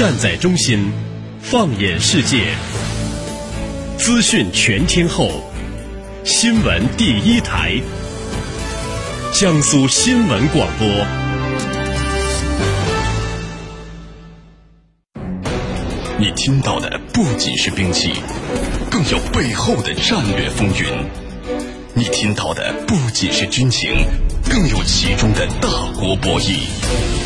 站在中心，放眼世界，资讯全天候，新闻第一台，江苏新闻广播。你听到的不仅是兵器，更有背后的战略风云；你听到的不仅是军情，更有其中的大国博弈。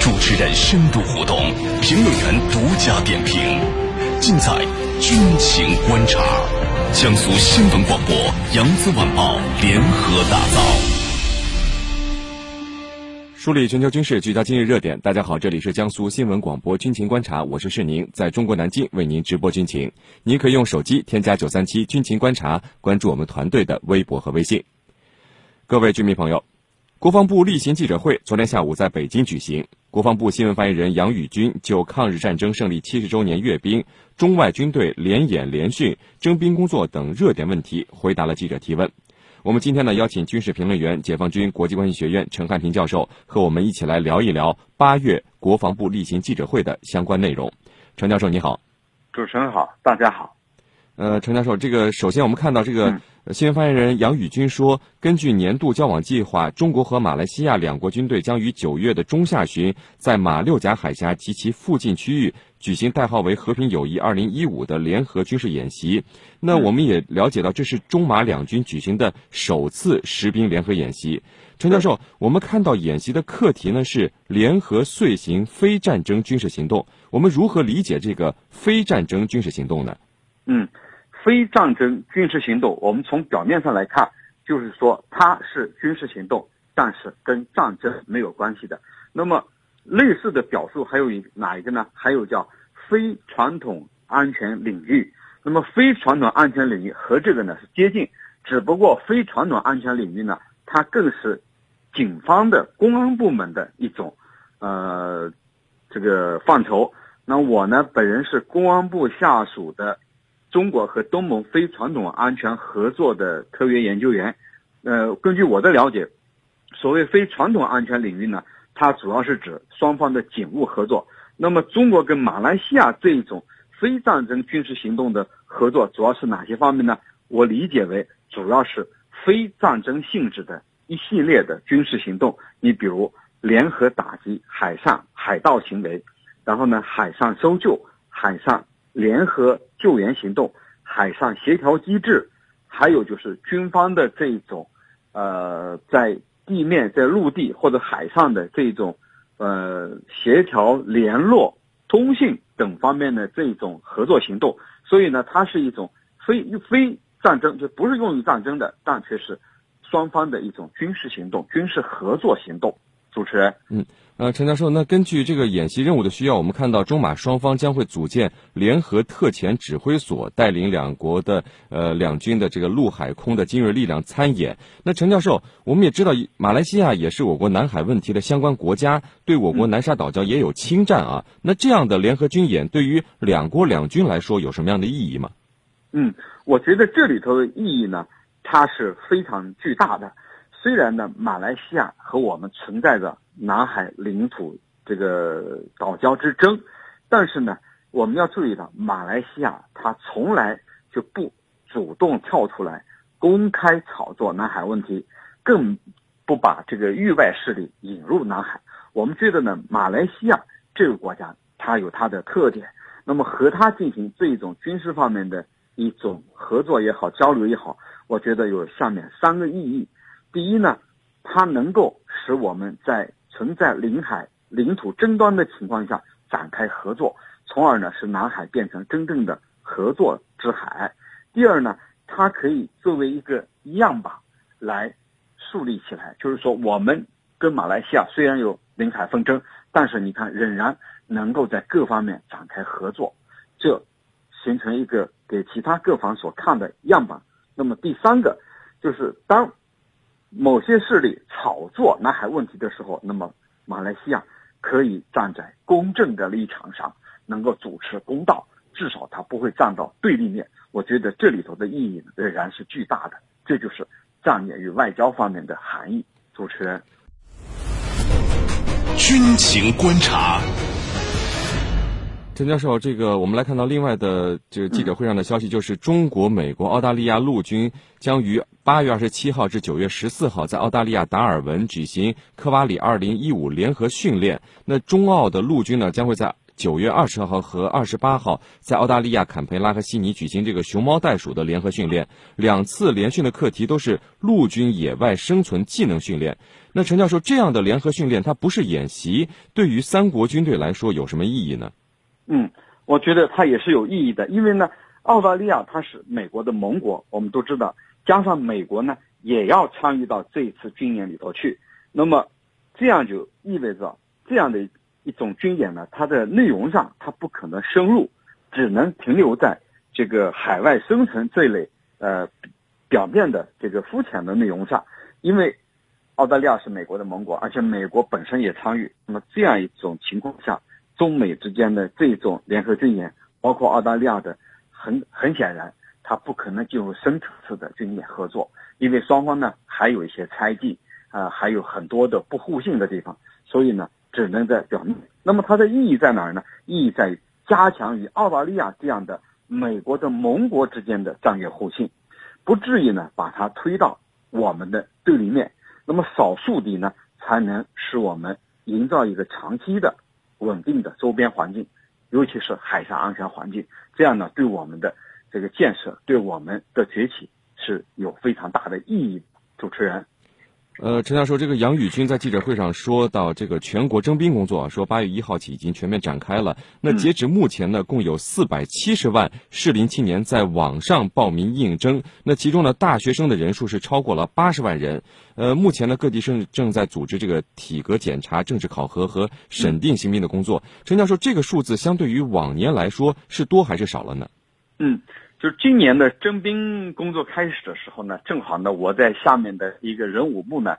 主持人深度互动，评论员独家点评，尽在军情观察。江苏新闻广播、扬子晚报联合打造，梳理全球军事，聚焦今日热点。大家好，这里是江苏新闻广播军情观察，我是世宁，在中国南京为您直播军情。您可以用手机添加九三七军情观察，关注我们团队的微博和微信。各位军迷朋友。国防部例行记者会昨天下午在北京举行，国防部新闻发言人杨宇军就抗日战争胜利七十周年阅兵、中外军队联演联训、征兵工作等热点问题回答了记者提问。我们今天呢邀请军事评论员、解放军国际关系学院陈汉平教授和我们一起来聊一聊八月国防部例行记者会的相关内容。陈教授你好，主持人好，大家好。呃，陈教授，这个首先我们看到这个。新闻发言人杨宇军说：“根据年度交往计划，中国和马来西亚两国军队将于九月的中下旬在马六甲海峡及其附近区域举行代号为‘和平友谊二零一五’的联合军事演习。那我们也了解到，这是中马两军举行的首次实兵联合演习。陈教授，我们看到演习的课题呢是联合遂行非战争军事行动。我们如何理解这个非战争军事行动呢？”嗯。非战争军事行动，我们从表面上来看，就是说它是军事行动，但是跟战争没有关系的。那么类似的表述还有哪一个呢？还有叫非传统安全领域。那么非传统安全领域和这个呢是接近，只不过非传统安全领域呢，它更是警方的公安部门的一种呃这个范畴。那我呢本人是公安部下属的。中国和东盟非传统安全合作的特约研究员，呃，根据我的了解，所谓非传统安全领域呢，它主要是指双方的警务合作。那么，中国跟马来西亚这一种非战争军事行动的合作，主要是哪些方面呢？我理解为主要是非战争性质的一系列的军事行动。你比如联合打击海上海盗行为，然后呢，海上搜救，海上。联合救援行动、海上协调机制，还有就是军方的这种，呃，在地面、在陆地或者海上的这种，呃，协调联络、通信等方面的这种合作行动。所以呢，它是一种非非战争，就不是用于战争的，但却是双方的一种军事行动、军事合作行动。主持人，嗯。呃，陈教授，那根据这个演习任务的需要，我们看到中马双方将会组建联合特遣指挥所，带领两国的呃两军的这个陆海空的精锐力量参演。那陈教授，我们也知道马来西亚也是我国南海问题的相关国家，对我国南沙岛礁也有侵占啊。那这样的联合军演对于两国两军来说有什么样的意义吗？嗯，我觉得这里头的意义呢，它是非常巨大的。虽然呢，马来西亚和我们存在着南海领土这个岛礁之争，但是呢，我们要注意到，马来西亚它从来就不主动跳出来公开炒作南海问题，更不把这个域外势力引入南海。我们觉得呢，马来西亚这个国家它有它的特点，那么和它进行这种军事方面的一种合作也好，交流也好，我觉得有下面三个意义。第一呢，它能够使我们在存在领海领土争端的情况下展开合作，从而呢使南海变成真正的合作之海。第二呢，它可以作为一个样板来树立起来，就是说我们跟马来西亚虽然有领海纷争，但是你看仍然能够在各方面展开合作，这形成一个给其他各方所看的样板。那么第三个就是当。某些势力炒作南海问题的时候，那么马来西亚可以站在公正的立场上，能够主持公道，至少他不会站到对立面。我觉得这里头的意义仍然是巨大的，这就是战略与外交方面的含义。主持人，军情观察。陈教授，这个我们来看到另外的这个记者会上的消息，就是中国、美国、澳大利亚陆军将于八月二十七号至九月十四号在澳大利亚达尔文举行科瓦里二零一五联合训练。那中澳的陆军呢，将会在九月二十号和二十八号在澳大利亚坎培拉和悉尼举行这个熊猫袋鼠的联合训练。两次联训的课题都是陆军野外生存技能训练。那陈教授，这样的联合训练它不是演习，对于三国军队来说有什么意义呢？嗯，我觉得它也是有意义的，因为呢，澳大利亚它是美国的盟国，我们都知道，加上美国呢也要参与到这一次军演里头去，那么这样就意味着这样的一种军演呢，它的内容上它不可能深入，只能停留在这个海外生存这类呃表面的这个肤浅的内容上，因为澳大利亚是美国的盟国，而且美国本身也参与，那么这样一种情况下。中美之间的这种联合军演，包括澳大利亚的，很很显然，它不可能进入深层次的军演合作，因为双方呢还有一些猜忌，啊，还有很多的不互信的地方，所以呢，只能在表面。那么它的意义在哪儿呢？意义在于加强与澳大利亚这样的美国的盟国之间的战略互信，不至于呢把它推到我们的对立面。那么少数敌呢，才能使我们营造一个长期的。稳定的周边环境，尤其是海上安全环境，这样呢，对我们的这个建设，对我们的崛起是有非常大的意义。主持人。呃，陈教授，这个杨宇军在记者会上说到，这个全国征兵工作说八月一号起已经全面展开了。那截止目前呢，共有四百七十万适龄青年在网上报名应征。那其中呢，大学生的人数是超过了八十万人。呃，目前呢，各地正正在组织这个体格检查、政治考核和审定新兵的工作。陈教授，这个数字相对于往年来说是多还是少了呢？嗯。就是今年的征兵工作开始的时候呢，正好呢，我在下面的一个人武部呢，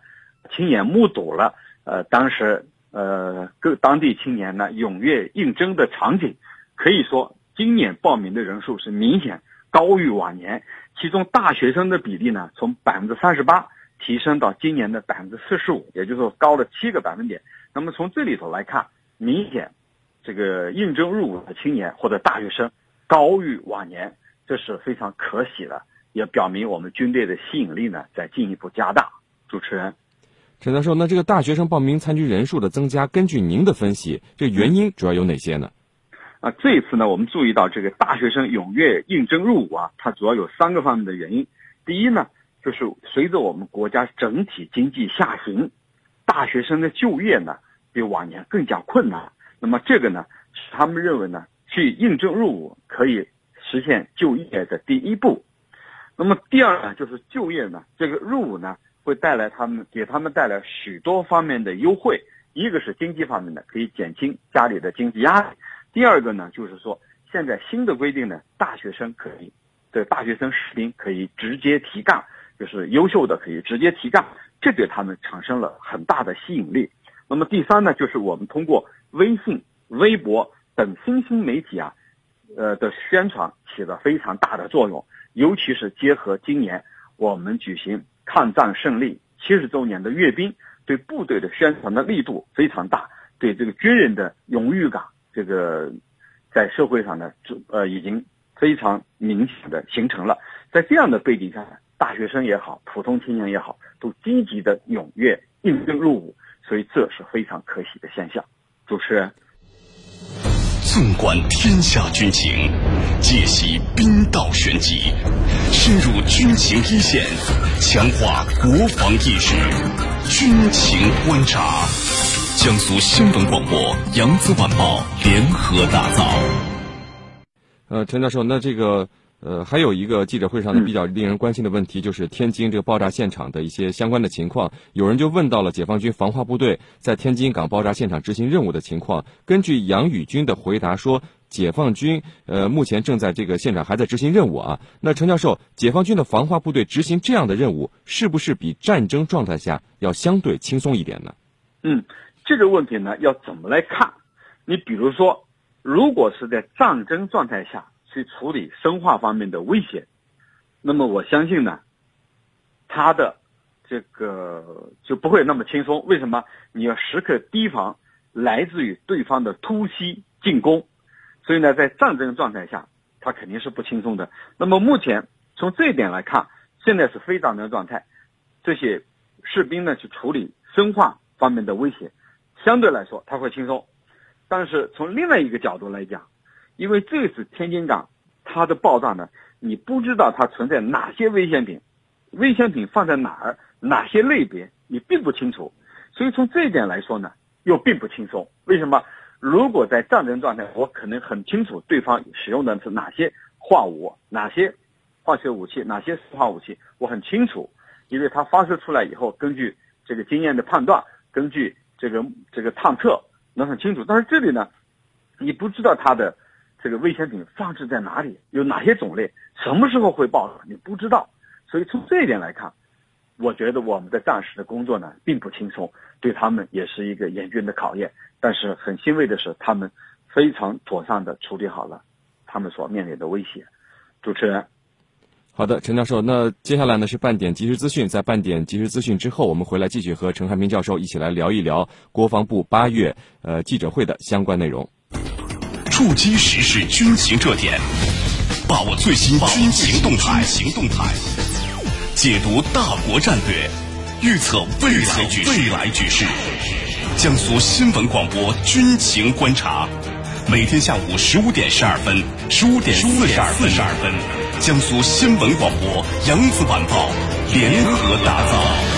亲眼目睹了，呃，当时呃各当地青年呢踊跃应征的场景，可以说今年报名的人数是明显高于往年，其中大学生的比例呢从百分之三十八提升到今年的百分之四十五，也就是说高了七个百分点。那么从这里头来看，明显这个应征入伍的青年或者大学生高于往年。这是非常可喜的，也表明我们军队的吸引力呢在进一步加大。主持人，陈教授，那这个大学生报名参军人数的增加，根据您的分析，这原因主要有哪些呢？啊，这一次呢，我们注意到这个大学生踊跃应征入伍啊，它主要有三个方面的原因。第一呢，就是随着我们国家整体经济下行，大学生的就业呢比往年更加困难。那么这个呢，他们认为呢，去应征入伍可以。实现就业的第一步，那么第二呢，就是就业呢，这个入伍呢，会带来他们给他们带来许多方面的优惠。一个是经济方面的，可以减轻家里的经济压力；第二个呢，就是说现在新的规定呢，大学生可以，对大学生士兵可以直接提干，就是优秀的可以直接提干，这对他们产生了很大的吸引力。那么第三呢，就是我们通过微信、微博等新兴媒体啊。呃的宣传起了非常大的作用，尤其是结合今年我们举行抗战胜利七十周年的阅兵，对部队的宣传的力度非常大，对这个军人的荣誉感，这个在社会上呢，呃已经非常明显的形成了。在这样的背景下，大学生也好，普通青年也好，都积极的踊跃应征入伍，所以这是非常可喜的现象。主持人。纵观天下军情，解析兵道玄机，深入军情一线，强化国防意识。军情观察，江苏新闻广播、扬子晚报联合打造。呃，陈教授，那这个。呃，还有一个记者会上的比较令人关心的问题，就是天津这个爆炸现场的一些相关的情况。有人就问到了解放军防化部队在天津港爆炸现场执行任务的情况。根据杨宇军的回答说，解放军呃目前正在这个现场还在执行任务啊。那陈教授，解放军的防化部队执行这样的任务，是不是比战争状态下要相对轻松一点呢？嗯，这个问题呢要怎么来看？你比如说，如果是在战争状态下。去处理生化方面的威胁，那么我相信呢，他的这个就不会那么轻松。为什么？你要时刻提防来自于对方的突袭进攻。所以呢，在战争状态下，他肯定是不轻松的。那么目前从这一点来看，现在是非战争状态，这些士兵呢去处理生化方面的威胁，相对来说他会轻松。但是从另外一个角度来讲，因为这次天津港它的爆炸呢，你不知道它存在哪些危险品，危险品放在哪儿，哪些类别你并不清楚，所以从这一点来说呢，又并不轻松。为什么？如果在战争状态，我可能很清楚对方使用的是哪些化武、哪些化学武器、哪些生化武器，我很清楚，因为它发射出来以后，根据这个经验的判断，根据这个这个探测。能很清楚，但是这里呢，你不知道它的这个危险品放置在哪里，有哪些种类，什么时候会爆，你不知道。所以从这一点来看，我觉得我们的战士的工作呢并不轻松，对他们也是一个严峻的考验。但是很欣慰的是，他们非常妥善的处理好了他们所面临的威胁。主持人。好的，陈教授，那接下来呢是半点即时资讯，在半点即时资讯之后，我们回来继续和陈汉平教授一起来聊一聊国防部八月呃记者会的相关内容。触击时事军情热点，把握最新军情动态，行动态，解读大国战略，预测未来局势，未来局势。江苏新闻广播军情观察，每天下午十五点十二分，十五点四十二分。江苏新闻广播、扬子晚报联合打造。